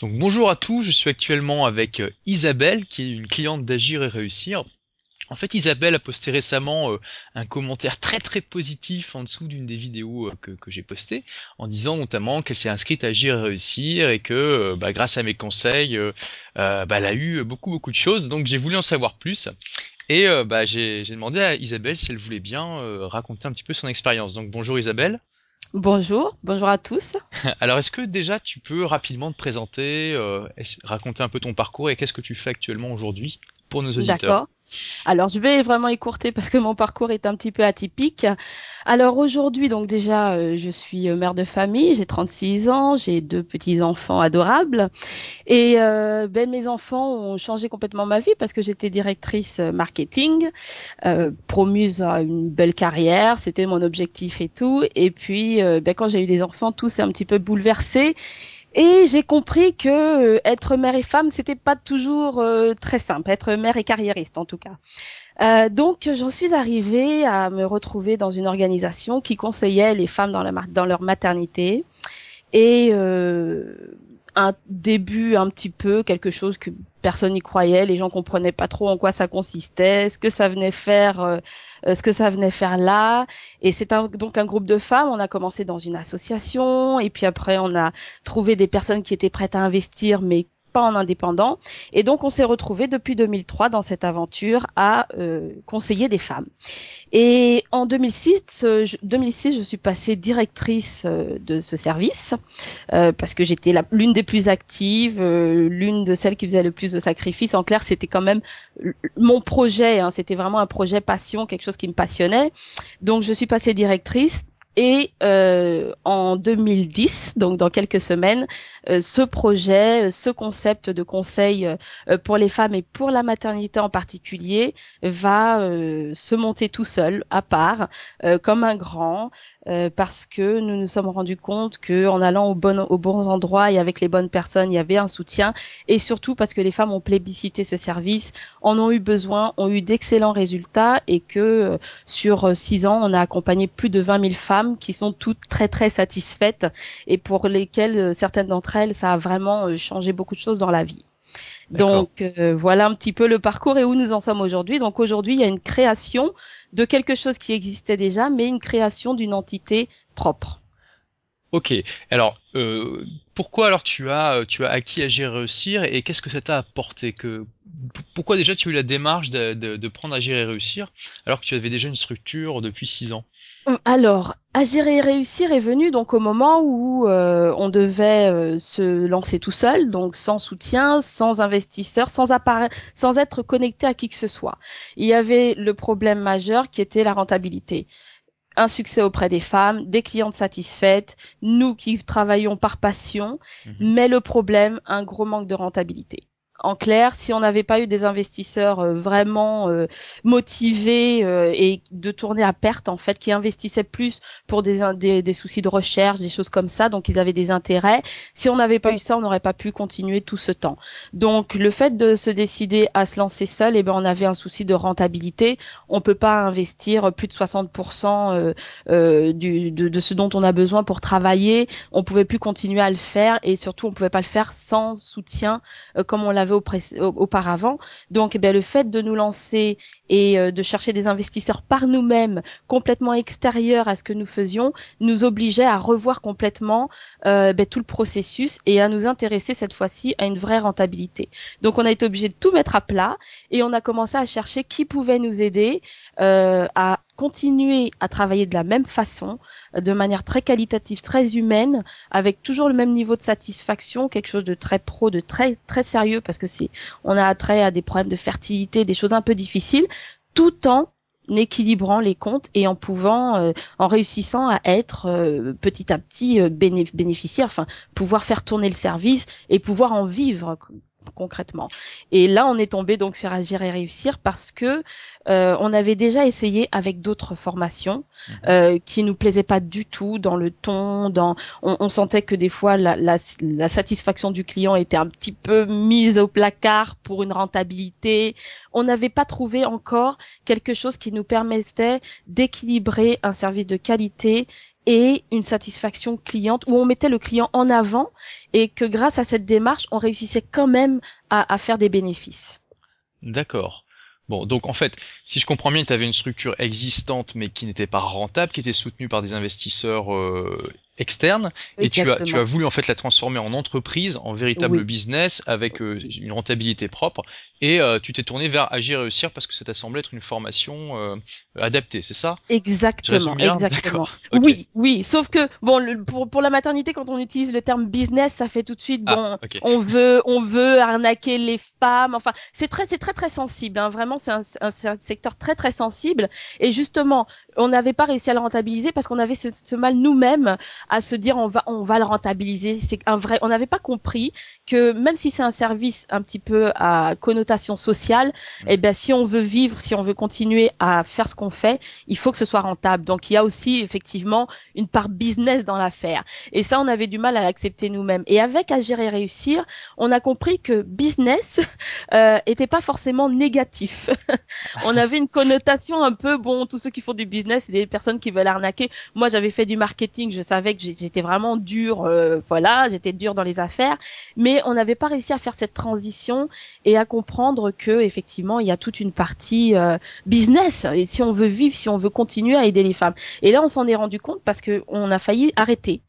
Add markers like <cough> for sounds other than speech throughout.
Donc bonjour à tous, je suis actuellement avec euh, Isabelle qui est une cliente d'Agir et Réussir. En fait, Isabelle a posté récemment euh, un commentaire très très positif en dessous d'une des vidéos euh, que, que j'ai postées, en disant notamment qu'elle s'est inscrite à Agir et Réussir et que bah, grâce à mes conseils, bah, elle a eu beaucoup beaucoup de choses. Donc j'ai voulu en savoir plus. Et bah, j'ai demandé à Isabelle si elle voulait bien raconter un petit peu son expérience. Donc bonjour Isabelle. Bonjour, bonjour à tous. <laughs> Alors, est-ce que déjà tu peux rapidement te présenter, euh, raconter un peu ton parcours et qu'est-ce que tu fais actuellement aujourd'hui pour nos auditeurs? D'accord. Alors, je vais vraiment écourter parce que mon parcours est un petit peu atypique. Alors aujourd'hui, donc déjà, euh, je suis euh, mère de famille, j'ai 36 ans, j'ai deux petits-enfants adorables. Et euh, ben, mes enfants ont changé complètement ma vie parce que j'étais directrice marketing, euh, promuse à une belle carrière, c'était mon objectif et tout. Et puis, ben, quand j'ai eu des enfants, tout s'est un petit peu bouleversé. Et j'ai compris que euh, être mère et femme, c'était pas toujours euh, très simple. Être mère et carriériste, en tout cas. Euh, donc, j'en suis arrivée à me retrouver dans une organisation qui conseillait les femmes dans, la, dans leur maternité. Et un début un petit peu, quelque chose que personne n'y croyait, les gens comprenaient pas trop en quoi ça consistait, ce que ça venait faire, euh, euh, ce que ça venait faire là. Et c'est donc un groupe de femmes. On a commencé dans une association, et puis après on a trouvé des personnes qui étaient prêtes à investir, mais pas en indépendant. Et donc, on s'est retrouvé depuis 2003 dans cette aventure à euh, conseiller des femmes. Et en 2006, euh, je, 2006, je suis passée directrice euh, de ce service euh, parce que j'étais l'une des plus actives, euh, l'une de celles qui faisait le plus de sacrifices. En clair, c'était quand même mon projet. Hein, c'était vraiment un projet passion, quelque chose qui me passionnait. Donc, je suis passée directrice et euh, en 2010, donc dans quelques semaines, euh, ce projet, euh, ce concept de conseil euh, pour les femmes et pour la maternité en particulier va euh, se monter tout seul, à part, comme un grand, parce que nous nous sommes rendus compte que en allant au bon, aux bons endroits et avec les bonnes personnes, il y avait un soutien, et surtout parce que les femmes ont plébiscité ce service, en ont eu besoin, ont eu d'excellents résultats, et que sur six ans, on a accompagné plus de 20 000 femmes qui sont toutes très très satisfaites et pour lesquelles euh, certaines d'entre elles, ça a vraiment euh, changé beaucoup de choses dans la vie. Donc euh, voilà un petit peu le parcours et où nous en sommes aujourd'hui. Donc aujourd'hui, il y a une création de quelque chose qui existait déjà, mais une création d'une entité propre. Ok. Alors, euh, pourquoi alors tu as tu as acquis Agir et réussir et qu'est-ce que ça t'a apporté que pourquoi déjà tu as eu la démarche de, de, de, prendre Agir et réussir alors que tu avais déjà une structure depuis six ans? Alors, Agir et réussir est venu donc au moment où euh, on devait euh, se lancer tout seul, donc sans soutien, sans investisseur, sans sans être connecté à qui que ce soit. Il y avait le problème majeur qui était la rentabilité. Un succès auprès des femmes, des clientes satisfaites, nous qui travaillons par passion, mmh mais le problème, un gros manque de rentabilité en clair, si on n'avait pas eu des investisseurs euh, vraiment euh, motivés euh, et de tourner à perte en fait, qui investissaient plus pour des, des, des, soucis de recherche, des choses comme ça, donc ils avaient des intérêts. Si on n'avait pas eu ça, on n'aurait pas pu continuer tout ce temps. Donc le fait de se décider à se lancer seul, et eh ben on avait un souci de rentabilité. On peut pas investir plus de 60% du, de, de, ce dont on a besoin pour travailler. On pouvait plus continuer à le faire et surtout on pouvait pas le faire sans soutien comme on l'avait auparavant. Donc, eh bien, le fait de nous lancer et euh, de chercher des investisseurs par nous-mêmes, complètement extérieurs à ce que nous faisions, nous obligeait à revoir complètement euh, ben, tout le processus et à nous intéresser cette fois-ci à une vraie rentabilité. Donc, on a été obligé de tout mettre à plat et on a commencé à chercher qui pouvait nous aider euh, à continuer à travailler de la même façon, de manière très qualitative, très humaine, avec toujours le même niveau de satisfaction, quelque chose de très pro, de très très sérieux, parce que c'est on a attrait à des problèmes de fertilité, des choses un peu difficiles, tout en équilibrant les comptes et en pouvant, euh, en réussissant à être euh, petit à petit euh, bénéficiaire, enfin pouvoir faire tourner le service et pouvoir en vivre concrètement. Et là, on est tombé donc sur Agir et réussir parce que euh, on avait déjà essayé avec d'autres formations mhm. euh, qui nous plaisaient pas du tout dans le ton, dans on, on sentait que des fois la, la, la, satisfaction du client était un petit peu mise au placard pour une rentabilité. On n'avait pas trouvé encore quelque chose qui nous permettait d'équilibrer un service de qualité et une satisfaction cliente où on mettait le client en avant et que grâce à cette démarche, on réussissait quand même à, faire des bénéfices. D'accord. Bon, donc en fait, si je comprends bien, tu avais une structure existante mais qui n'était pas rentable, qui était soutenue par des investisseurs euh, externe et tu as, tu as voulu en fait la transformer en entreprise, en véritable business avec euh, une rentabilité propre et euh, tu t'es tourné vers agir et réussir parce que ça t'a semblé être une formation euh, adaptée, c'est ça? Exactement, <laughs> exactement. Oui, oui, sauf que bon le, pour pour la maternité quand on utilise le terme business, ça fait tout de suite ah, bon on veut on veut arnaquer les femmes, enfin c'est très c'est très très sensible hein. vraiment c'est un, un, secteur très très sensible. Et justement on n'avait pas réussi à le rentabiliser parce qu'on avait ce, ce mal nous-mêmes à se dire on va on va le rentabiliser. C'est un vrai. On n'avait pas compris que même si c'est un service un petit peu à connotation sociale, eh ben si on veut vivre, si on veut continuer à faire ce qu'on fait, il faut que ce soit rentable. Donc il y a aussi effectivement une part business dans l'affaire. Et ça, on avait du mal à l'accepter nous-mêmes. Et avec Agir et réussir, on a compris que business <laughs> euh, était pas forcément négatif. <laughs> on avait une connotation un peu bon, tous ceux qui font du business, c'est des personnes qui veulent arnaquer. Moi, j'avais fait du marketing, je savais j'étais vraiment dur, euh, voilà, j'étais dur dans les affaires, mais on n'avait pas réussi à faire cette transition et à comprendre que effectivement il y a toute une partie euh, business. Et si on veut vivre, si on veut continuer à aider les femmes. Et là, on s'en est rendu compte parce que on a failli arrêter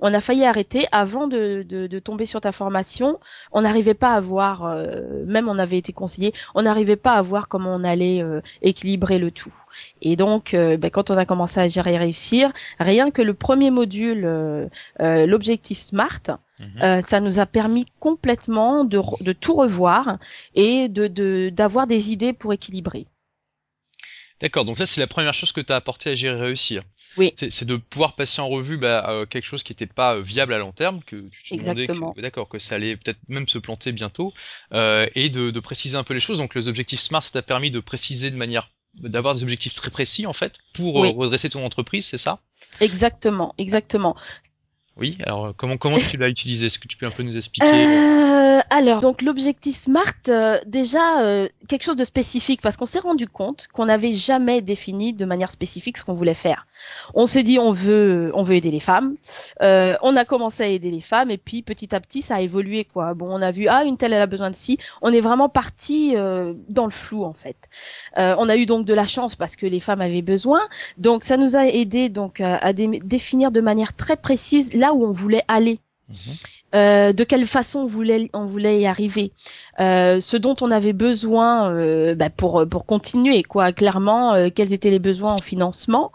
on a failli arrêter avant de, de, tomber sur ta formation. On n'arrivait pas à voir, euh, même on avait été conseillé, on n'arrivait pas à voir comment on allait euh, équilibrer le tout. Et donc, euh, ben, quand on a commencé à gérer et réussir, rien que le premier module, l'objectif SMART, mhm. ça nous a permis complètement de, de tout revoir et de d'avoir des idées pour équilibrer. D'accord, donc ça c'est la première chose que tu as apporté à gérer et réussir. Oui. C'est de pouvoir passer en revue bah, euh, quelque chose qui n'était pas euh, viable à long terme, que tu te demandais que, d'accord, que ça allait peut-être même se planter bientôt, euh, et de, de, préciser un peu les choses. Donc les objectifs SMART, ça t'a permis de préciser de manière d'avoir des objectifs très précis en fait pour euh, redresser ton entreprise, c'est ça? Exactement, exactement. Oui, alors euh, comment comment tu l'as utilisé? Est-ce que tu peux un peu nous expliquer? Euh, Alors, donc l'objectif SMART, euh, déjà euh, quelque chose de spécifique parce qu'on s'est rendu compte qu'on n'avait jamais défini de manière spécifique ce qu'on voulait faire. On s'est dit on veut on veut aider les femmes. on a commencé à aider les femmes et puis petit à petit ça a évolué quoi. Bon, on a vu ah une telle elle a besoin de ci. On est vraiment parti dans le flou en fait. on a eu donc de la chance parce que les femmes avaient besoin. Donc ça nous a aidé donc à définir de manière très précise là où on voulait aller. Mhm. Euh, de quelle façon on voulait, on voulait y arriver, euh, ce dont on avait besoin euh, bah, pour pour continuer quoi. Clairement, euh, quels étaient les besoins en financement,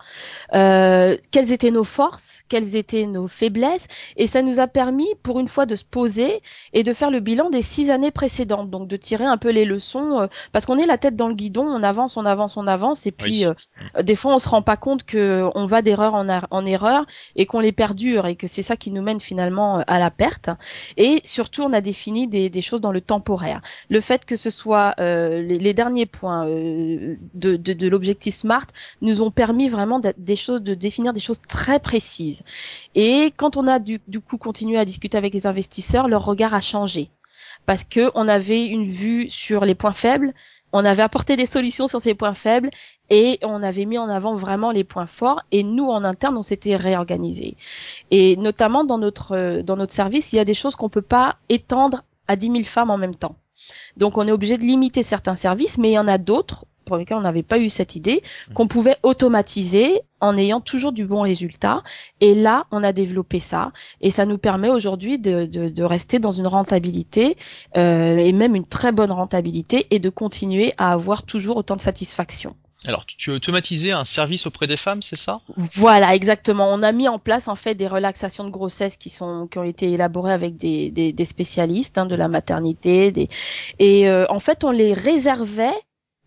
euh, quelles étaient nos forces, quelles étaient nos faiblesses, et ça nous a permis pour une fois de se poser et de faire le bilan des six années précédentes, donc de tirer un peu les leçons, parce qu'on est la tête dans le guidon, on avance, on avance, on avance, et puis des fois on se rend pas compte que on va d'erreur en, en erreur et qu'on les perdure et que c'est ça qui nous mène finalement à la perte. Et surtout, on a défini des, choses dans le temporaire. Le fait que ce soit euh, les, derniers points euh, de, l'objectif SMART nous ont permis vraiment des choses, de définir des choses très précises. Et quand on a du, du coup continué à discuter avec les investisseurs, leur regard a changé parce que on avait une vue sur les points faibles, on avait apporté des solutions sur ces points faibles et on avait mis en avant vraiment les points forts et nous en interne on s'était réorganisé et notamment dans notre dans notre service il y a des choses qu'on peut pas étendre à 10 000 femmes en même temps. Donc on est obligé de limiter certains services mais il y en a d'autres pour lesquels on n'avait pas eu cette idée, mmh. qu'on pouvait automatiser en ayant toujours du bon résultat. Et là, on a développé ça. Et ça nous permet aujourd'hui de, de, de, rester dans une rentabilité, euh, et même une très bonne rentabilité, et de continuer à avoir toujours autant de satisfaction. Alors, tu, as automatisé un service auprès des femmes, c'est ça? Voilà, exactement. On a mis en place en fait des relaxations de grossesse qui sont qui ont été élaborées avec des, des, des spécialistes hein, de la maternité, des... et euh, en fait on les réservait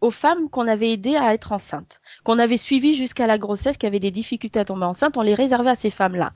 aux femmes qu'on avait aidées à être enceintes, qu'on avait suivies jusqu'à la grossesse, qui avaient des difficultés à tomber enceinte, on les réservait à ces femmes-là.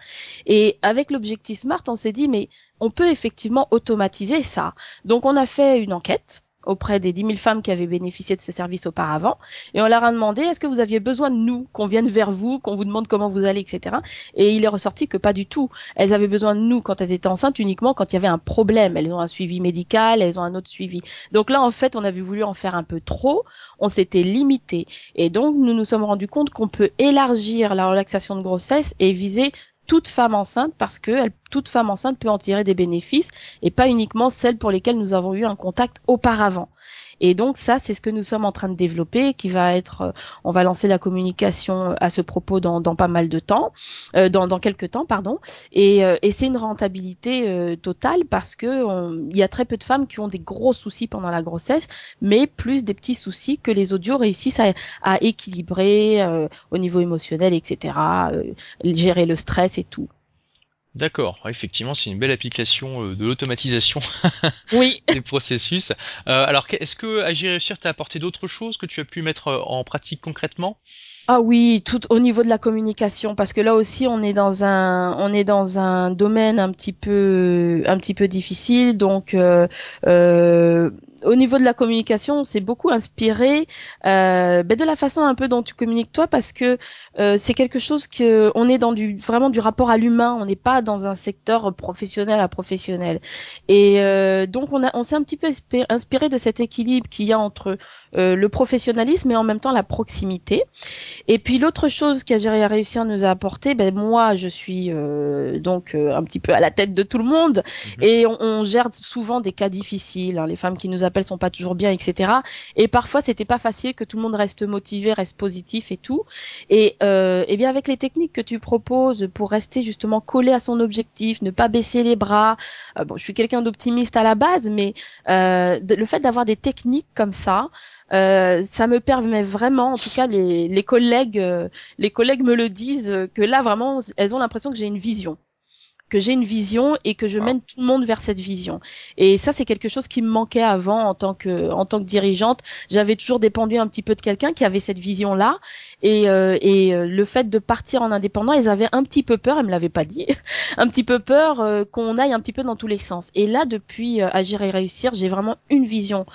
Et avec l'objectif SMART, on s'est dit, mais on peut effectivement automatiser ça. Donc on a fait une enquête auprès des 10 000 femmes qui avaient bénéficié de ce service auparavant. Et on leur a demandé, est-ce que vous aviez besoin de nous, qu'on vienne vers vous, qu'on vous demande comment vous allez, etc. Et il est ressorti que pas du tout. Elles avaient besoin de nous quand elles étaient enceintes uniquement quand il y avait un problème. Elles ont un suivi médical, elles ont un autre suivi. Donc là, en fait, on avait voulu en faire un peu trop. On s'était limité. Et donc, nous nous sommes rendus compte qu'on peut élargir la relaxation de grossesse et viser toute femme enceinte parce que toute femme enceinte peut en tirer des bénéfices et pas uniquement celles pour lesquelles nous avons eu un contact auparavant. Et donc ça, c'est ce que nous sommes en train de développer, qui va être, euh, on va lancer la communication à ce propos dans, pas mal de temps, euh, dans, dans quelques temps, pardon. Et, euh, c'est une rentabilité euh, totale parce que il y a très peu de femmes qui ont des gros soucis pendant la grossesse, mais plus des petits soucis que les audios réussissent à, à équilibrer au niveau émotionnel, etc. gérer le stress et tout. D'accord, effectivement, c'est une belle application euh, de l'automatisation <laughs> oui. des processus. Euh, alors, est-ce que Agir Réussir t'a apporté d'autres choses que tu as pu mettre euh, en pratique concrètement? Ah oui, tout au niveau de la communication, parce que là aussi on est dans un on est dans un domaine un petit peu un petit peu difficile. Donc euh, euh, au niveau de la communication, c'est beaucoup inspiré euh, ben de la façon un peu dont tu communiques toi, parce que euh, c'est quelque chose que on est dans du vraiment du rapport à l'humain. On n'est pas dans un secteur professionnel à professionnel. Et euh, donc on a on s'est un petit peu inspiré de cet équilibre qu'il y a entre euh, le professionnalisme et en même temps la proximité. Et puis l'autre chose qu'Agir à réussir nous a apporté, ben moi je suis euh, donc euh, un petit peu à la tête de tout le monde mhm. et on, on, gère souvent des cas difficiles. Hein. Les femmes qui nous appellent sont pas toujours bien, etc. Et parfois c'était pas facile que tout le monde reste motivé, reste positif et tout. Et, euh, et bien avec les techniques que tu proposes pour rester justement collé à son objectif, ne pas baisser les bras. Euh, bon, je suis quelqu'un d'optimiste à la base, mais le fait d'avoir des techniques comme ça. Euh, ça me permet vraiment, en tout cas les, les collègues, euh, les collègues me le disent que là vraiment, elles ont l'impression que j'ai une vision que j'ai une vision et que je mène tout le monde vers cette vision. Et ça, c'est quelque chose qui me manquait avant en tant que en tant que dirigeante. J'avais toujours dépendu un petit peu de quelqu'un qui avait cette vision-là. Et, euh, et euh, le fait de partir en indépendant, ils avaient un petit peu peur, elles me l'avaient pas dit, <laughs> un petit peu peur euh, qu'on aille un petit peu dans tous les sens. Et là, depuis Agir et réussir, j'ai vraiment une vision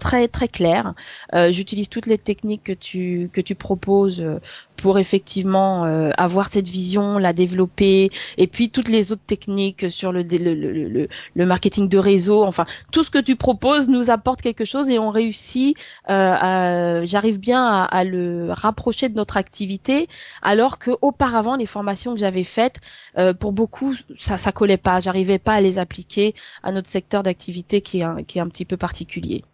très très claire. J'utilise toutes les techniques que tu que tu proposes pour effectivement euh, avoir cette vision, la développer, et puis toutes les autres techniques sur le, le, le, le marketing de réseau, enfin tout ce que tu proposes nous apporte quelque chose et on réussit, euh, j'arrive bien à, à, le rapprocher de notre activité, alors que auparavant les formations que j'avais faites, euh, pour beaucoup ça ça collait pas, j'arrivais pas à les appliquer à notre secteur d'activité qui est un, qui est un petit peu particulier.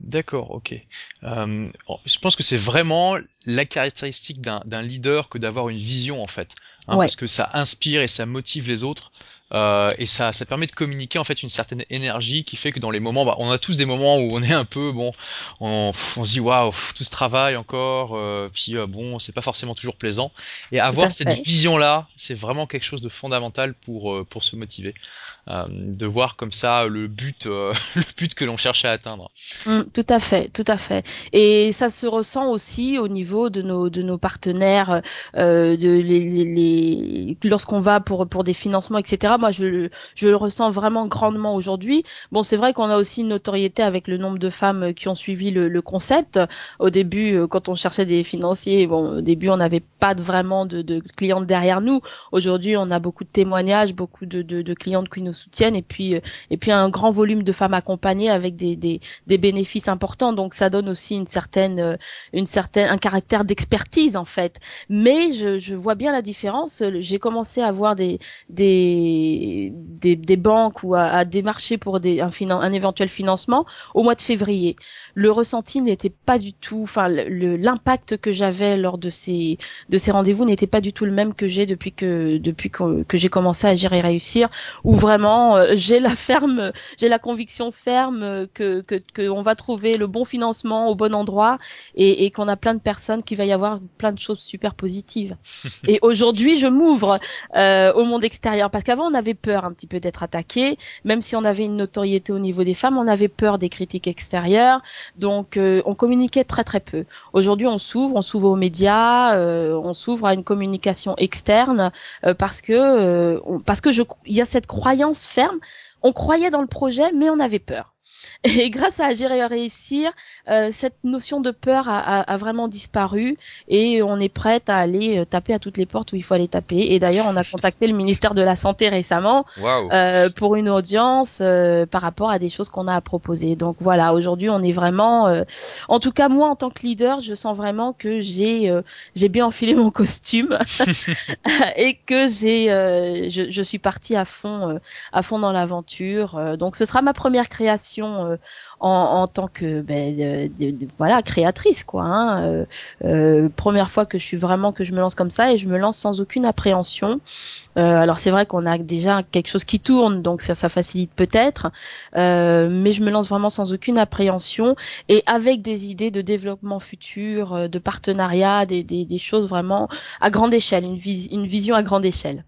D'accord, ok. Euh, je pense que c'est vraiment la caractéristique d'un leader que d'avoir une vision en fait, hein, parce que ça inspire et ça motive les autres. Euh, et ça, ça permet de communiquer en fait une certaine énergie qui fait que dans les moments, bah, on a tous des moments où on est un peu bon, on, on se dit waouh, tout ce travail encore, euh, puis euh, bon, c'est pas forcément toujours plaisant. Et avoir cette vision là, c'est vraiment quelque chose de fondamental pour euh, pour se motiver, euh, de voir comme ça le but, <laughs> le but que l'on cherche à atteindre. Mmh, tout à fait, tout à fait. Et ça se ressent aussi au niveau de nos de nos partenaires, de les, les, les lorsqu'on va pour pour des financements, etc moi, je, je le ressens vraiment grandement aujourd'hui. Bon, c'est vrai qu'on a aussi une notoriété avec le nombre de femmes qui ont suivi le, le concept. Au début, euh, quand on cherchait des financiers, bon, au début, on n'avait pas vraiment de, de clientes derrière nous. Aujourd'hui, on a beaucoup de témoignages, beaucoup de, de, de, clientes qui nous soutiennent, et puis, euh, et puis un grand volume de femmes accompagnées avec des, des, des bénéfices importants. Donc, ça donne aussi une certaine, euh, une certaine, un caractère d'expertise en fait. Mais je, je vois bien la différence. J'ai commencé à avoir des, des des, banques ou à, démarcher pour un éventuel financement au mois de février. Le ressenti n'était pas du tout, enfin l'impact que j'avais lors de ces de ces rendez-vous n'était pas du tout le même que j'ai depuis que depuis que, j'ai commencé à gérer et réussir, où vraiment euh, j'ai la ferme, j'ai la conviction ferme que que qu'on va trouver le bon financement au bon endroit et, et qu'on a plein de personnes qui va y avoir plein de choses super positives. <laughs> et aujourd'hui, je m'ouvre euh, au monde extérieur. Parce qu'avant on avait peur un petit peu d'être attaqué, même si on avait une notoriété au niveau des femmes, on avait peur des critiques extérieures, donc euh, on communiquait très très peu. Aujourd'hui, on s'ouvre, on s'ouvre aux médias, euh, on s'ouvre à une communication externe euh, parce que parce que je il y a cette croyance ferme. On croyait dans le projet, mais on avait peur. <laughs> Et grâce à Agir et réussir, euh, cette notion de peur a, a, a, vraiment disparu et on est prête à aller euh, taper à toutes les portes où il faut aller taper. Et d'ailleurs, on a <laughs> contacté le ministère de la Santé récemment wow. euh, pour une audience euh, par rapport à des choses qu'on a à proposer. Donc voilà, aujourd'hui, on est vraiment, euh, en tout cas moi en tant que leader, je sens vraiment que j'ai euh, j'ai bien enfilé mon costume <laughs> et que j'ai je, je, suis partie à fond à fond dans l'aventure. donc ce sera ma première création en, en, tant que ben, de, voilà créatrice quoi. Hein. Euh, euh, première fois que je suis vraiment que je me lance comme ça et je me lance sans aucune appréhension. Euh, alors c'est vrai qu'on a déjà quelque chose qui tourne donc ça, ça facilite peut-être, euh, mais je me lance vraiment sans aucune appréhension et avec des idées de développement futur, euh, de partenariat, des, des, des choses vraiment à grande échelle, une, vis une vision à grande échelle.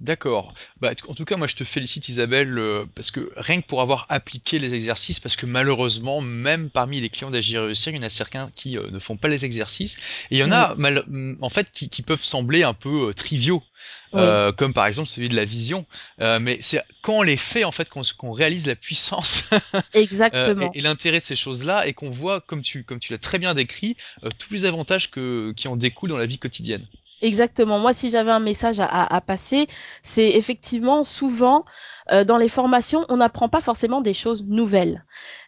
D'accord. Bah, en tout cas, moi, je te félicite, Isabelle, euh, parce que rien que pour avoir appliqué les exercices, parce que malheureusement, même parmi les clients d'Agir Réussir, il y en a certains qui euh, ne font pas les exercices, et il y en a, mal, en fait, qui, qui, peuvent sembler un peu euh, triviaux. Oui. comme par exemple celui de la vision, mais c'est quand on les fait en fait qu'on qu réalise la puissance <laughs> Exactement. et, et l'intérêt de ces choses-là et qu'on voit comme tu comme tu l'as très bien décrit tous les avantages que qui en découlent dans la vie quotidienne. Exactement. Moi, si j'avais un message à, à, passer, c'est effectivement souvent euh, dans les formations, on n'apprend pas forcément des choses nouvelles.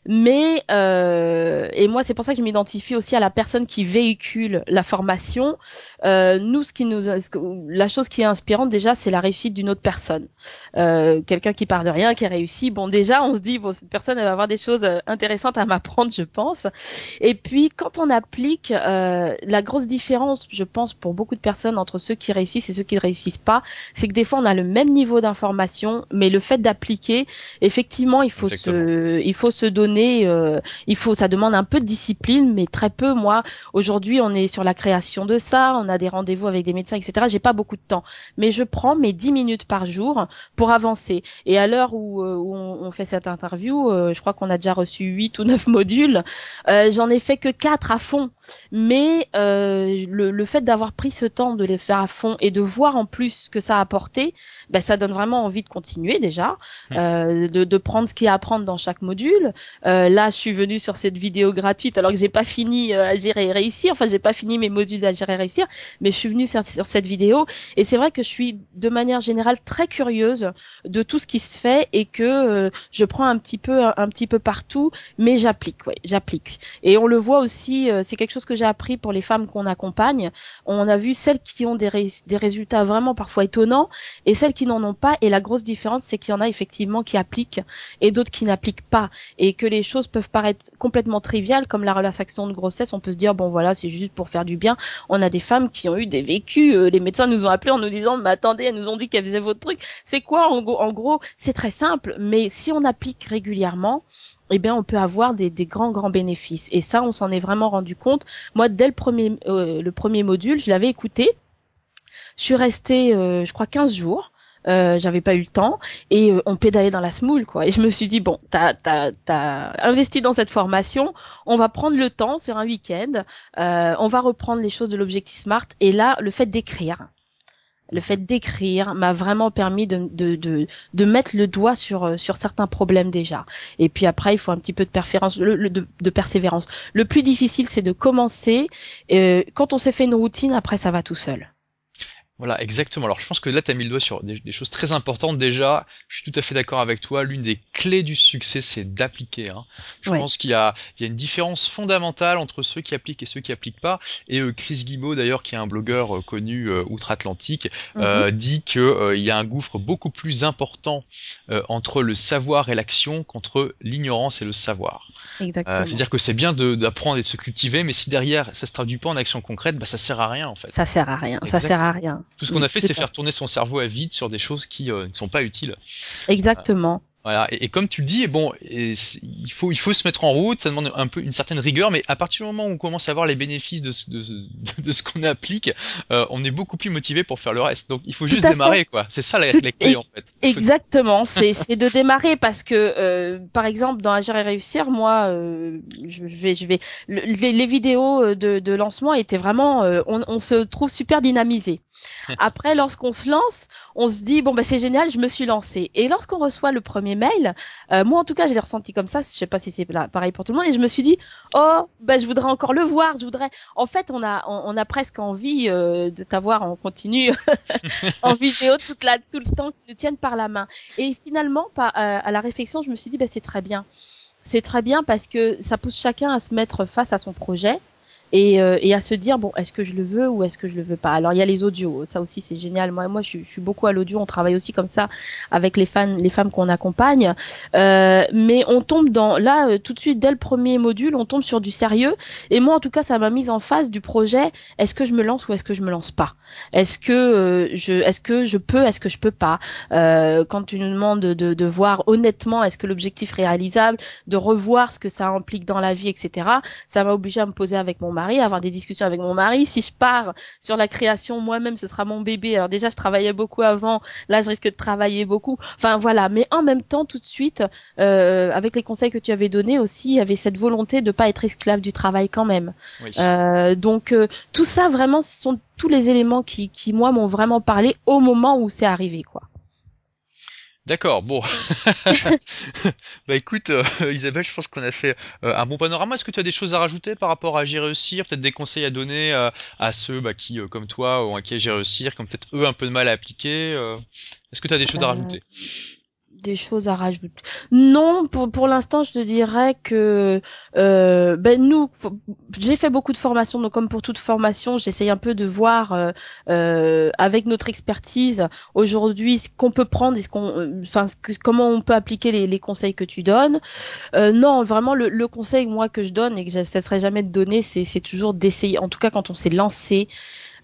Mais euh, et moi, c'est pour ça que je m'identifie aussi à la personne qui véhicule la formation. Euh, nous, ce qui nous, la chose qui est inspirante déjà, c'est la réussite d'une autre personne. Euh, Quelqu'un qui part de rien, qui a réussi. Bon, déjà, on se dit bon, cette personne, elle va avoir des choses euh, intéressantes à m'apprendre, je pense. Et puis, quand on applique, la grosse différence, je pense, pour beaucoup de personnes entre ceux qui réussissent et ceux qui ne réussissent pas, c'est que des fois, on a le même niveau d'information, mais le fait d'appliquer, effectivement, il faut Exactement. se, il faut se donner, euh, il faut, ça demande un peu de discipline, mais très peu. Moi, aujourd'hui, on est sur la création de ça, on a des rendez-vous avec des médecins, etc. J'ai pas beaucoup de temps, mais je prends mes 10 minutes par jour pour avancer. Et à l'heure où, euh, où on, on, fait cette interview, euh, je crois qu'on a déjà reçu 8 ou 9 <laughs> modules. Euh, J'en ai fait que 4 à fond, mais euh, le, le fait d'avoir pris ce temps de les faire à fond et de voir en plus ce que ça a apporté, ben, ça donne vraiment envie de continuer déjà, euh, de, de, prendre ce qu'il y a à prendre dans chaque module. Euh, là, je suis venue sur cette vidéo gratuite alors que j'ai pas fini euh, à gérer et réussir. Enfin, j'ai pas fini mes modules à gérer et réussir, mais je suis venue sur, sur cette vidéo et c'est vrai que je suis de manière générale très curieuse de tout ce qui se fait et que euh, je prends un petit peu un, un petit peu partout, mais j'applique, ouais, j'applique. Et on le voit aussi, c'est quelque chose que j'ai appris pour les femmes qu'on accompagne. On a vu celles qui ont des, ré des résultats vraiment parfois étonnants et celles qui n'en ont pas. Et la grosse différence, c'est qu'il y en a effectivement qui appliquent et d'autres qui n'appliquent pas. Et que les choses peuvent paraître complètement triviales, comme la relaxation de grossesse. On peut se dire, bon voilà, c'est juste pour faire du bien. On a des femmes qui ont eu des vécus. Euh, les médecins nous ont appelés en nous disant, mais attendez, elles nous ont dit qu'elles faisaient votre truc. C'est quoi en gros, en gros C'est très simple, mais si on applique régulièrement, eh bien, on peut avoir des, des, grands, grands bénéfices. Et ça, on s'en est vraiment rendu compte. Moi, dès le premier, euh, le premier module, je l'avais écouté. Je suis restée, euh, je crois, 15 jours. Euh, j'avais pas eu le temps et euh, on pédalait dans la smoule quoi et je me suis dit bon t'as t'as t'as investi dans cette formation on va prendre le temps sur un week-end euh, on va reprendre les choses de l'objectif smart et là le fait d'écrire le fait d'écrire m'a vraiment permis de, de, de, de, mettre le doigt sur, sur certains problèmes déjà. Et puis après, il faut un petit peu de, persévérance. Le, le, de, de, persévérance. le plus difficile, c'est de commencer. Euh, quand on s'est fait une routine, après, ça va tout seul. Voilà, exactement. Alors je pense que là, tu as mis le doigt sur des, des, choses très importantes. Déjà, je suis tout à fait d'accord avec toi. L'une des clés du succès, c'est d'appliquer. Hein. Je ouais. pense qu'il y, y, a une différence fondamentale entre ceux qui appliquent et ceux qui appliquent pas. Et euh, Chris Guimau, d'ailleurs, qui est un blogueur euh, connu euh, outre-Atlantique, mm -hmm. dit qu'il euh, y a un gouffre beaucoup plus important entre le savoir et l'action qu'entre l'ignorance et le savoir. C'est-à-dire que c'est bien d'apprendre et de se cultiver, mais si derrière ça se traduit pas en action concrète, bah, ça sert à rien en fait. Ça sert à rien. Exactement. Ça sert à rien. Tout ce qu'on a fait, c'est faire tourner son cerveau à vide sur des choses qui euh, ne sont pas utiles. Exactement. Euh, voilà. Et, et, comme tu le dis, bon, et il faut il faut se mettre en route. Ça demande un peu une certaine rigueur, mais à partir du moment où on commence à voir les bénéfices de de, de, <laughs> de ce qu'on applique, euh, on est beaucoup plus motivé pour faire le reste. Donc il faut juste démarrer, fait. quoi. C'est ça la, la clé en fait. Exactement. C'est c'est de démarrer parce que euh, par exemple dans Agir et réussir, moi, euh, je, vais je vais les, les vidéos de, de lancement étaient vraiment, on, on se trouve super dynamisé. <laughs> Après, lorsqu'on se lance, on se dit bon bah c'est génial, je me suis lancé. Et lorsqu'on reçoit le premier mail, euh, moi en tout cas, je l'ai ressenti comme ça. Je sais pas si c'est pareil pour tout le monde. Et je me suis dit oh bah je voudrais encore le voir. Je voudrais. En fait, on a on, a presque envie euh, de t'avoir en continu <laughs> en vidéo toute la tout le temps, que tu tiennes par la main. Et finalement, par, euh, à la réflexion, je me suis dit bah c'est très bien. C'est très bien parce que ça pousse chacun à se mettre face à son projet et, euh, et, à se dire bon est-ce que je le veux ou est-ce que je le veux pas? Alors il y a les audios. Ça aussi c'est génial. Moi moi je, je, suis beaucoup à l'audio. On travaille aussi comme ça avec les fans les femmes qu'on accompagne. Euh, mais on tombe dans là euh, tout de suite dès le premier module on tombe sur du sérieux. Et moi en tout cas ça m'a mise en face du projet est-ce que je me lance ou est-ce que je me lance pas? Est-ce que euh, je est-ce que je peux est-ce que je peux pas? Euh, quand tu nous demandes de, de, de voir honnêtement est-ce que l'objectif est réalisable? De revoir ce que ça implique dans la vie etc ça m'a obligé à me poser avec mon mari, avoir des discussions avec mon mari. Si je pars sur la création moi-même, ce sera mon bébé. Alors déjà, je travaillais beaucoup avant. Là, je risque de travailler beaucoup. Enfin voilà. Mais en même temps, tout de suite, euh, avec les conseils que tu avais donnés aussi, il y avait cette volonté de pas être esclave du travail quand même. Euh, donc euh, tout ça, vraiment, ce sont tous les éléments qui, qui moi, m'ont vraiment parlé au moment où c'est arrivé, quoi. D'accord, bon. <laughs> bah écoute, euh, Isabelle, je pense qu'on a fait euh, un bon panorama. Est-ce que tu as des choses à rajouter par rapport à J'ai réussir? Peut-être des conseils à donner euh, à ceux bah, qui, comme toi, ont acquis J'ai réussir, qui ont peut-être eux un peu de mal à appliquer Est-ce que tu as des choses à rajouter? Des choses à rajouter. Non, pour pour l'instant, je te dirais que euh, ben nous, j'ai fait beaucoup de formations, donc comme pour toute formation, j'essaye un peu de voir euh, euh, avec notre expertise aujourd'hui ce qu'on peut prendre et ce qu'on, enfin comment on peut appliquer les, les, conseils que tu donnes. non, vraiment le, le, conseil moi que je donne et que je cesserai jamais de donner, c'est c'est toujours d'essayer. En tout cas, quand on s'est lancé,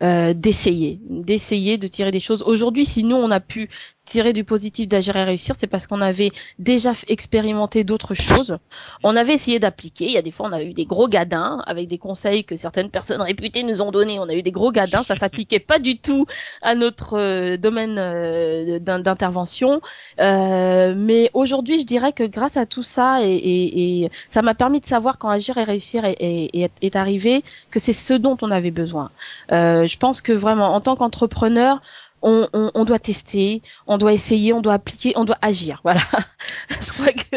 euh, d'essayer, d'essayer de tirer des choses. Aujourd'hui, si nous on a pu tirer du positif d'agir et réussir, c'est parce qu'on avait déjà expérimenté d'autres choses. On avait essayé d'appliquer. Il y a des fois, on a eu des gros gadins avec des conseils que certaines personnes réputées nous ont donnés. On a eu des gros gadins. Ça s'appliquait pas du tout à notre euh, domaine euh, d'intervention. Euh, mais aujourd'hui, je dirais que grâce à tout ça et, ça m'a permis de savoir quand agir et réussir est, est, est arrivé que c'est ce dont on avait besoin. je pense que vraiment, en tant qu'entrepreneur, on, on, on, doit tester, on doit essayer, on doit appliquer, on doit agir. <laughs> Voilà. je crois que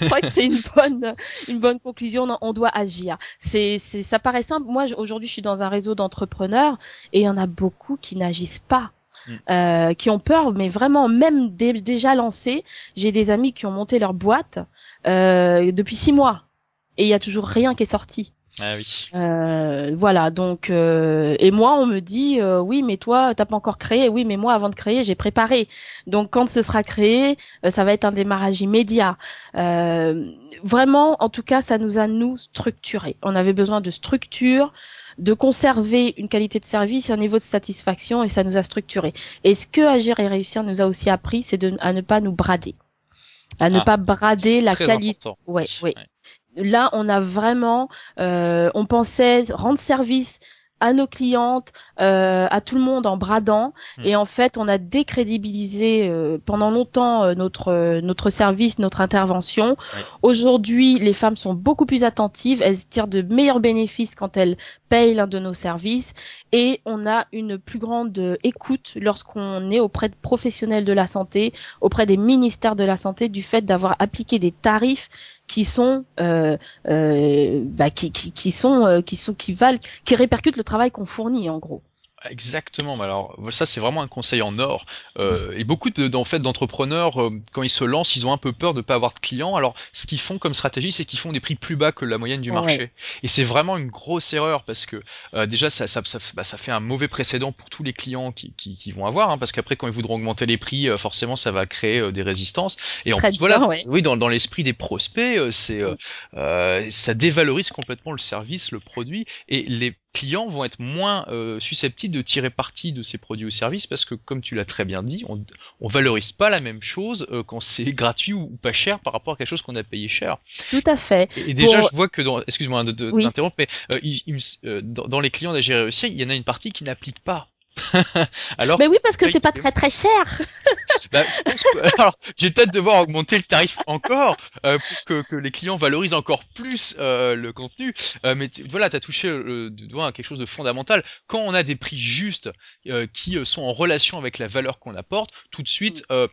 je crois que c'est une bonne une bonne conclusion. On, doit agir. C'est c'est ça paraît simple. Moi aujourd'hui je suis dans un réseau d'entrepreneurs et il y en a beaucoup qui n'agissent pas. Mm. Euh, qui ont peur, mais vraiment même déjà lancés. J'ai des amis qui ont monté leur boîte euh, depuis six mois et il y a toujours rien qui est sorti. Ah oui. Euh, voilà, donc euh, et moi on me dit euh, oui mais toi t'as pas encore créé, oui mais moi avant de créer j'ai préparé. Donc quand ce sera créé, euh, ça va être un démarrage immédiat. Euh, vraiment, en tout cas, ça nous a nous structuré. On avait besoin de structure, de conserver une qualité de service un niveau de satisfaction et ça nous a structuré. Et ce que Agir et réussir nous a aussi appris, c'est de à ne pas nous brader à ne ah, pas brader la qualité. Ouais, ouais, là, on a vraiment, euh, on pensait rendre service à nos clientes, euh, à tout le monde en bradant. Hmm. Et en fait, on a décrédibilisé euh, pendant longtemps euh, notre notre service, notre intervention. Aujourd'hui, les femmes sont beaucoup plus attentives. Elles tirent de meilleurs bénéfices quand elles payent l'un de nos services. Et on a une plus grande écoute lorsqu'on est auprès de professionnels de la santé, auprès des ministères de la santé, du fait d'avoir appliqué des tarifs qui sont euh, euh, bah, qui, qui, qui, sont euh, qui sont qui valent qui répercutent le travail qu'on fournit en gros. Exactement. Mais alors ça c'est vraiment un conseil en or. Euh, et beaucoup de, en fait d'entrepreneurs euh, quand ils se lancent, ils ont un peu peur de pas avoir de clients. Alors ce qu'ils font comme stratégie, c'est qu'ils font des prix plus bas que la moyenne du marché. Et c'est vraiment une grosse erreur parce que euh, déjà ça ça, ça, bah, ça, fait un mauvais précédent pour tous les clients qui, qui, qui vont avoir, hein, parce qu'après quand ils voudront augmenter les prix, euh, forcément ça va créer euh, des résistances. Et en plus voilà, oui dans, dans l'esprit des prospects, c'est ça dévalorise complètement le service, le produit et les clients vont être moins euh, susceptibles de tirer parti de ces produits ou services parce que, comme tu l'as très bien dit, on, on valorise pas la même chose euh, quand c'est <laughs> gratuit ou, pas cher par rapport à quelque chose qu'on a payé cher. Tout à fait. Et, déjà, je vois que dans, excuse-moi de, de mais euh, dans, dans, les clients d'AG réussi, il y en a une partie qui n'applique pas <laughs> alors, Mais oui, parce que c'est pas très très cher. bah, je pense que, <laughs> alors, j'ai peut-être devoir augmenter le tarif encore euh, pour que, que, les clients valorisent encore plus euh, le contenu. Euh, mais voilà, tu as touché le, doigt à quelque chose de fondamental. Quand on a des prix justes euh, qui euh, sont en relation avec la valeur qu'on apporte, tout de suite, mm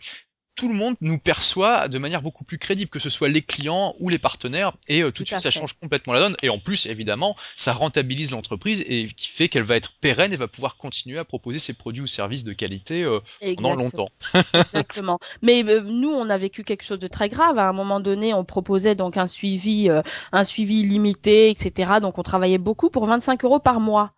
tout le monde nous perçoit de manière beaucoup plus crédible, que ce soit les clients ou les partenaires, et euh, tout, de suite ça change complètement la donne. Et en plus, évidemment, ça rentabilise l'entreprise et qui fait qu'elle va être pérenne et va pouvoir continuer à proposer ses produits ou services de qualité euh, pendant longtemps. <laughs> Exactement. Mais euh, nous, on a vécu quelque chose de très grave. À un moment donné, on proposait donc un suivi, un suivi limité, etc. Donc on travaillait beaucoup pour 25 euros par mois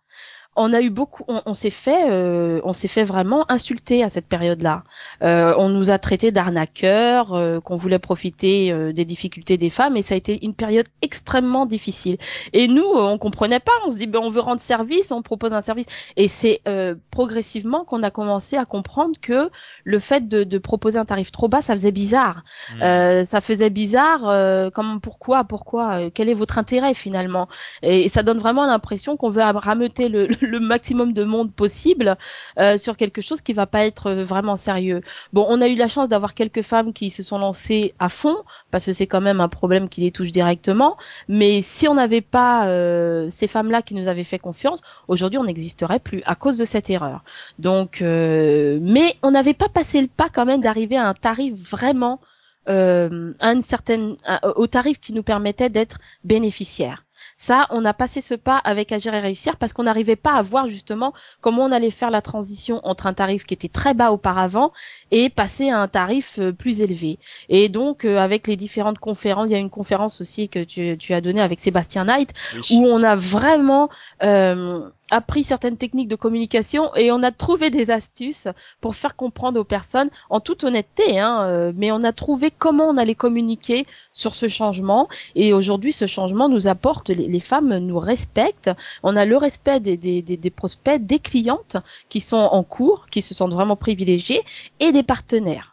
on a eu beaucoup, on, s'est fait, euh, on s'est fait vraiment insulter à cette période-là. Euh, on nous a traités d'arnaqueurs, euh, qu'on voulait profiter des difficultés des femmes, et ça a été une période extrêmement difficile. Et nous, on comprenait pas. On se dit, ben, on veut rendre service, on propose un service, et c'est progressivement qu'on a commencé à comprendre que le fait de, proposer un tarif trop bas, ça faisait bizarre. Mmh. ça faisait bizarre. comment, pourquoi, pourquoi Quel est votre intérêt finalement? Et, ça donne vraiment l'impression qu'on veut rameuter le le maximum de monde possible euh, sur quelque chose qui va pas être euh, vraiment sérieux. Bon, on a eu la chance d'avoir quelques femmes qui se sont lancées à fond parce que c'est quand même un problème qui les touche directement. Mais si on n'avait pas euh, ces femmes-là qui nous avaient fait confiance, aujourd'hui on n'existerait plus à cause de cette erreur. Donc, mais on n'avait pas passé le pas quand même d'arriver à un tarif vraiment euh, à une certaine, au tarif qui nous permettait d'être bénéficiaires. Ça, on a passé ce pas avec Agir et réussir parce qu'on n'arrivait pas à voir justement comment on allait faire la transition entre un tarif qui était très bas auparavant et passer à un tarif euh, plus élevé. Et donc, euh, avec les différentes conférences, il y a une conférence aussi que tu, as donnée avec Sébastien Knight où on a vraiment euh, appris certaines techniques de communication et on a trouvé des astuces pour faire comprendre aux personnes, en toute honnêteté, hein, euh, mais on a trouvé comment on allait communiquer sur ce changement. Et aujourd'hui, ce changement nous apporte, les, femmes nous respectent. On a le respect des, des, des, des, prospects, des clientes qui sont en cours, qui se sentent vraiment privilégiées, et des partenaires.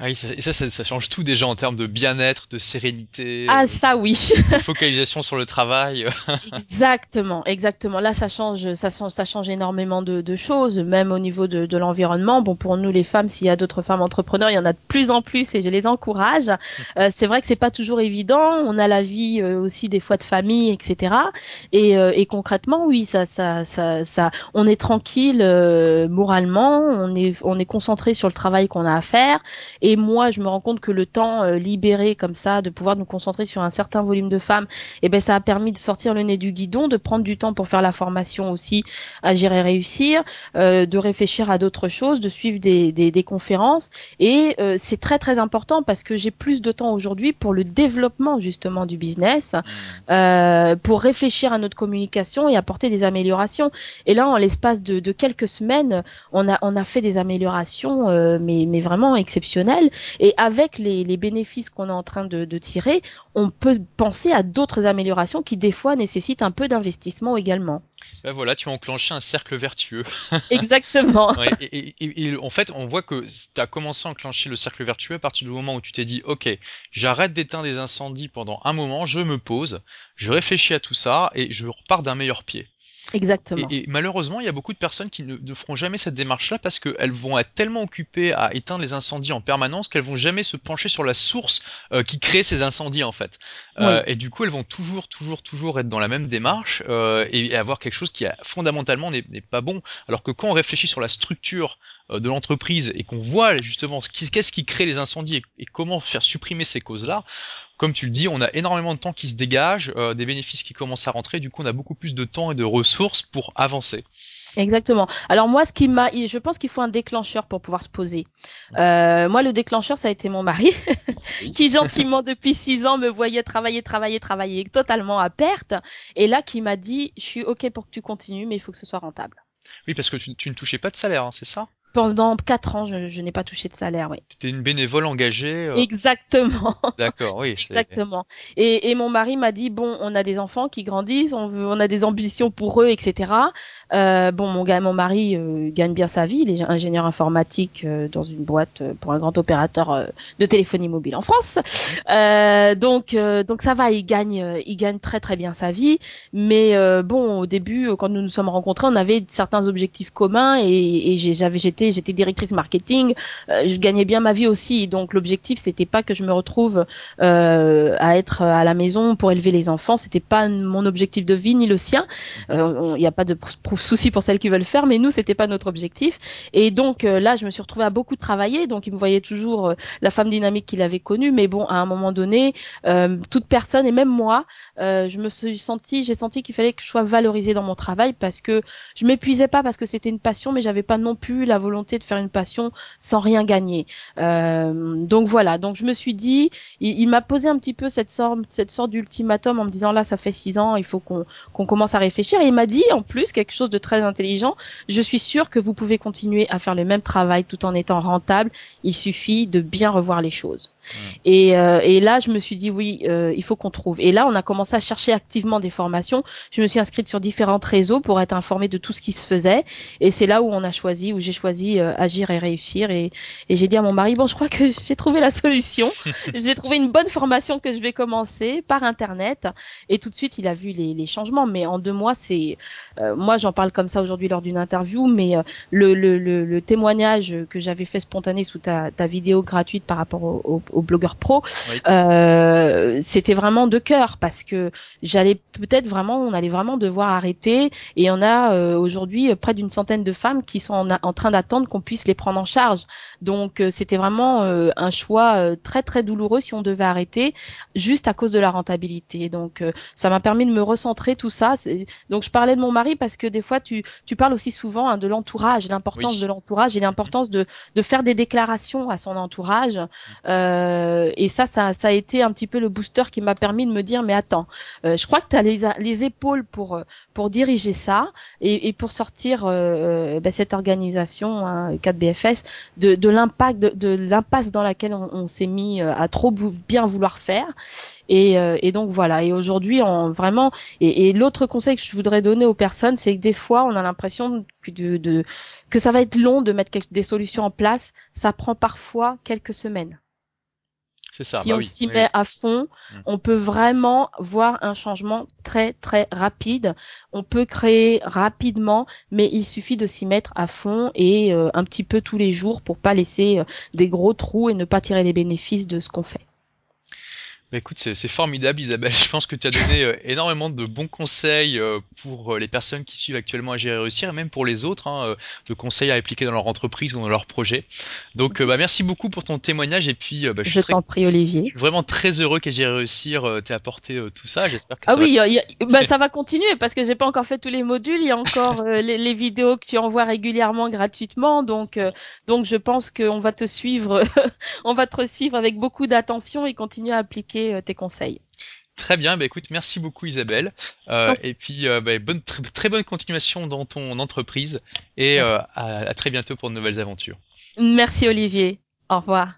Ah oui, ça, et ça, ça, change tout déjà en termes de bien-être, de sérénité. Ah, euh, ça oui. de focalisation sur le travail. <laughs> exactement, exactement. Là, ça change, ça, ça change énormément de, de choses, même au niveau de, de l'environnement. Bon, pour nous les femmes, s'il y a d'autres femmes entrepreneurs, il y en a de plus en plus et je les encourage. <laughs> Euh, c'est vrai que c'est pas toujours évident. On a la vie euh, aussi des fois de famille, etc. Et, euh, et concrètement, oui, ça, ça, ça, ça, on est tranquille moralement, on est, on est concentré sur le travail qu'on a à faire. Et moi, je me rends compte que le temps euh, libéré comme ça, de pouvoir nous concentrer sur un certain volume de femmes, eh ben ça a permis de sortir le nez du guidon, de prendre du temps pour faire la formation aussi, à gérer réussir, euh, de réfléchir à d'autres choses, de suivre des, des, des conférences. Et euh, c'est très très important parce que j'ai plus de temps aujourd'hui pour le développement justement du business, mmh. euh, pour réfléchir à notre communication et apporter des améliorations. Et là, en l'espace de, de, quelques semaines, on a on a fait des améliorations, euh, mais mais vraiment exceptionnelles et avec les, bénéfices qu'on est en train de, tirer, on peut penser à d'autres améliorations qui des fois nécessitent un peu d'investissement également. Ben voilà, tu as enclenché un cercle vertueux. <laughs> Exactement. et, en fait, on voit que tu as commencé à enclencher le cercle vertueux à partir du moment où tu t'es dit, ok, j'arrête d'éteindre des incendies pendant un moment, je me pose, je réfléchis à tout ça et je repars d'un meilleur pied. Exactement. Et, malheureusement, il y a beaucoup de personnes qui ne, feront jamais cette démarche-là parce qu'elles vont être tellement occupées à éteindre les incendies en permanence qu'elles vont jamais se pencher sur la source euh, qui crée ces incendies en fait. Euh, et du coup, elles vont toujours, toujours, toujours être dans la même démarche euh, et, avoir quelque chose qui fondamentalement n'est pas bon. Alors que quand on réfléchit sur la structure de l'entreprise et qu'on voit justement qu'est-ce qui crée les incendies et comment faire supprimer ces causes-là, comme tu le dis, on a énormément de temps qui se dégage, euh, des bénéfices qui commencent à rentrer, du coup on a beaucoup plus de temps et de ressources pour avancer. Exactement. Alors moi, ce qui m'a, je pense qu'il faut un déclencheur pour pouvoir se poser. Euh, moi, le déclencheur, ça a été mon mari, <laughs> qui gentiment depuis six ans me voyait travailler, travailler, travailler totalement à perte, et là qui m'a dit, je suis ok pour que tu continues, mais il faut que ce soit rentable. Oui, parce que tu, ne touchais pas de salaire, hein, c'est ça? Pendant quatre ans, je, je n'ai pas touché de salaire, oui. C'était une bénévole engagée. euh, Exactement. D'accord, oui. <laughs> Exactement. Et, et mon mari m'a dit bon, on a des enfants qui grandissent, on veut, on a des ambitions pour eux, etc. Euh, bon, mon gars, mon mari euh, gagne bien sa vie, il est ingénieur informatique euh, dans une boîte euh, pour un grand opérateur euh, de téléphonie mobile en France. Donc, donc ça va, il gagne, il gagne très très bien sa vie. Mais bon, au début, quand nous nous sommes rencontrés, on avait certains objectifs communs et, et j'avais, j'étais, j'étais directrice marketing, je gagnais bien ma vie aussi. Donc l'objectif, c'était pas que je me retrouve à être à la maison pour élever les enfants. C'était pas mon objectif de vie ni le sien. Il n'y a pas de pr- pr- souci pour celles qui veulent le faire, mais nous, c'était pas notre objectif. Et donc euh, là, je me suis retrouvée à beaucoup travailler. Donc il me voyait toujours euh, la femme dynamique qu'il avait connue, mais bon, à un moment donné, euh, toute personne et même moi, je me suis sentie, j'ai senti qu'il fallait que je sois valorisée dans mon travail parce que je m'épuisais pas parce que c'était une passion, mais j'avais pas non plus la volonté de faire une passion sans rien gagner. Donc voilà, donc je me suis dit, il, il m'a posé un petit peu cette sorte, cette sorte d'ultimatum en me disant là, ça fait six ans, il faut qu'on qu'on commence à réfléchir. Et il m'a dit en plus quelque chose de très intelligent. Je suis sûre que vous pouvez continuer à faire le même travail tout en étant rentable. Il suffit de bien revoir les choses. Et, euh, et là, je me suis dit oui, euh, il faut qu'on trouve. Et là, on a commencé à chercher activement des formations. Je me suis inscrite sur différents réseaux pour être informée de tout ce qui se faisait. Et c'est là où on a choisi, où j'ai choisi euh, agir et réussir. Et, et j'ai dit à mon mari bon, je crois que <laughs> j'ai trouvé la solution. <laughs> j'ai trouvé une bonne formation que je vais commencer par internet. Et tout de suite, il a vu les, les changements. Mais en deux mois, c'est euh, moi, j'en parle comme ça aujourd'hui lors d'une interview, mais euh, le, le, le, le témoignage que j'avais fait spontané sous ta, ta vidéo gratuite par rapport au, au, au blogueur pro, Oui. euh, c'était vraiment de cœur parce que j'allais peut-être vraiment, on allait vraiment devoir arrêter. Et on a euh, aujourd'hui près d'une centaine de femmes qui sont en, train d'attendre qu'on puisse les prendre en charge. Donc euh, c'était vraiment euh, un choix euh, très très douloureux si on devait arrêter juste à cause de la rentabilité. Donc euh, ça m'a permis de me recentrer tout ça. Donc je parlais de mon mari parce que des fois tu tu parles aussi souvent hein, de l'entourage, l'importance Oui. de l'entourage et l'importance de de faire des déclarations à son entourage. Euh, et ça, ça ça a été un petit peu le booster qui m'a permis de me dire mais attends, euh, je crois que tu as les les épaules pour euh, pour diriger ça et, et pour sortir euh, euh, ben, cette organisation hein, 4BFS de de l'impact de, de l'impasse dans laquelle on, s'est mis euh, à trop bien vouloir faire. Et, euh, et donc voilà. Et aujourd'hui, on vraiment. Et, et l'autre conseil que je voudrais donner aux personnes, c'est que des fois, on a l'impression de, de- que ça va être long de mettre des solutions en place. Ça prend parfois quelques semaines. C'est ça. si bah on oui, s'y oui, met à fond, Mm. on peut vraiment voir un changement très très rapide. On peut créer rapidement, mais il suffit de s'y mettre à fond et euh, un petit peu tous les jours pour pas laisser euh, des gros trous et ne pas tirer les bénéfices de ce qu'on fait. Bah écoute, c'est c'est formidable Isabelle. <laughs> Je pense que tu as donné euh, énormément de bons conseils euh, pour euh, les personnes qui suivent actuellement Agir et réussir et même pour les autres, hein, euh, de conseils à appliquer dans leur entreprise ou dans leur projet. Donc euh, bah merci beaucoup pour ton témoignage et puis euh, bah, je suis Je très t'en prie, je Olivier. suis vraiment très heureux qu'Agir et réussir euh, t'ait apporté euh, tout ça. J'espère que Ah ça va oui, il y a- il y a- <laughs> bah, ça va continuer parce que j'ai pas encore fait tous les modules. Il y a encore euh, les, les vidéos que tu envoies régulièrement gratuitement. Donc, euh, donc je pense qu'on va te suivre, <laughs> on va te suivre avec beaucoup d'attention et continuer à appliquer euh, tes conseils. Très bien, bah écoute, merci beaucoup Isabelle. Euh, et puis euh, bah, bonne, très, très bonne continuation dans ton entreprise et euh, à, à très bientôt pour de nouvelles aventures. Merci Olivier. Au revoir.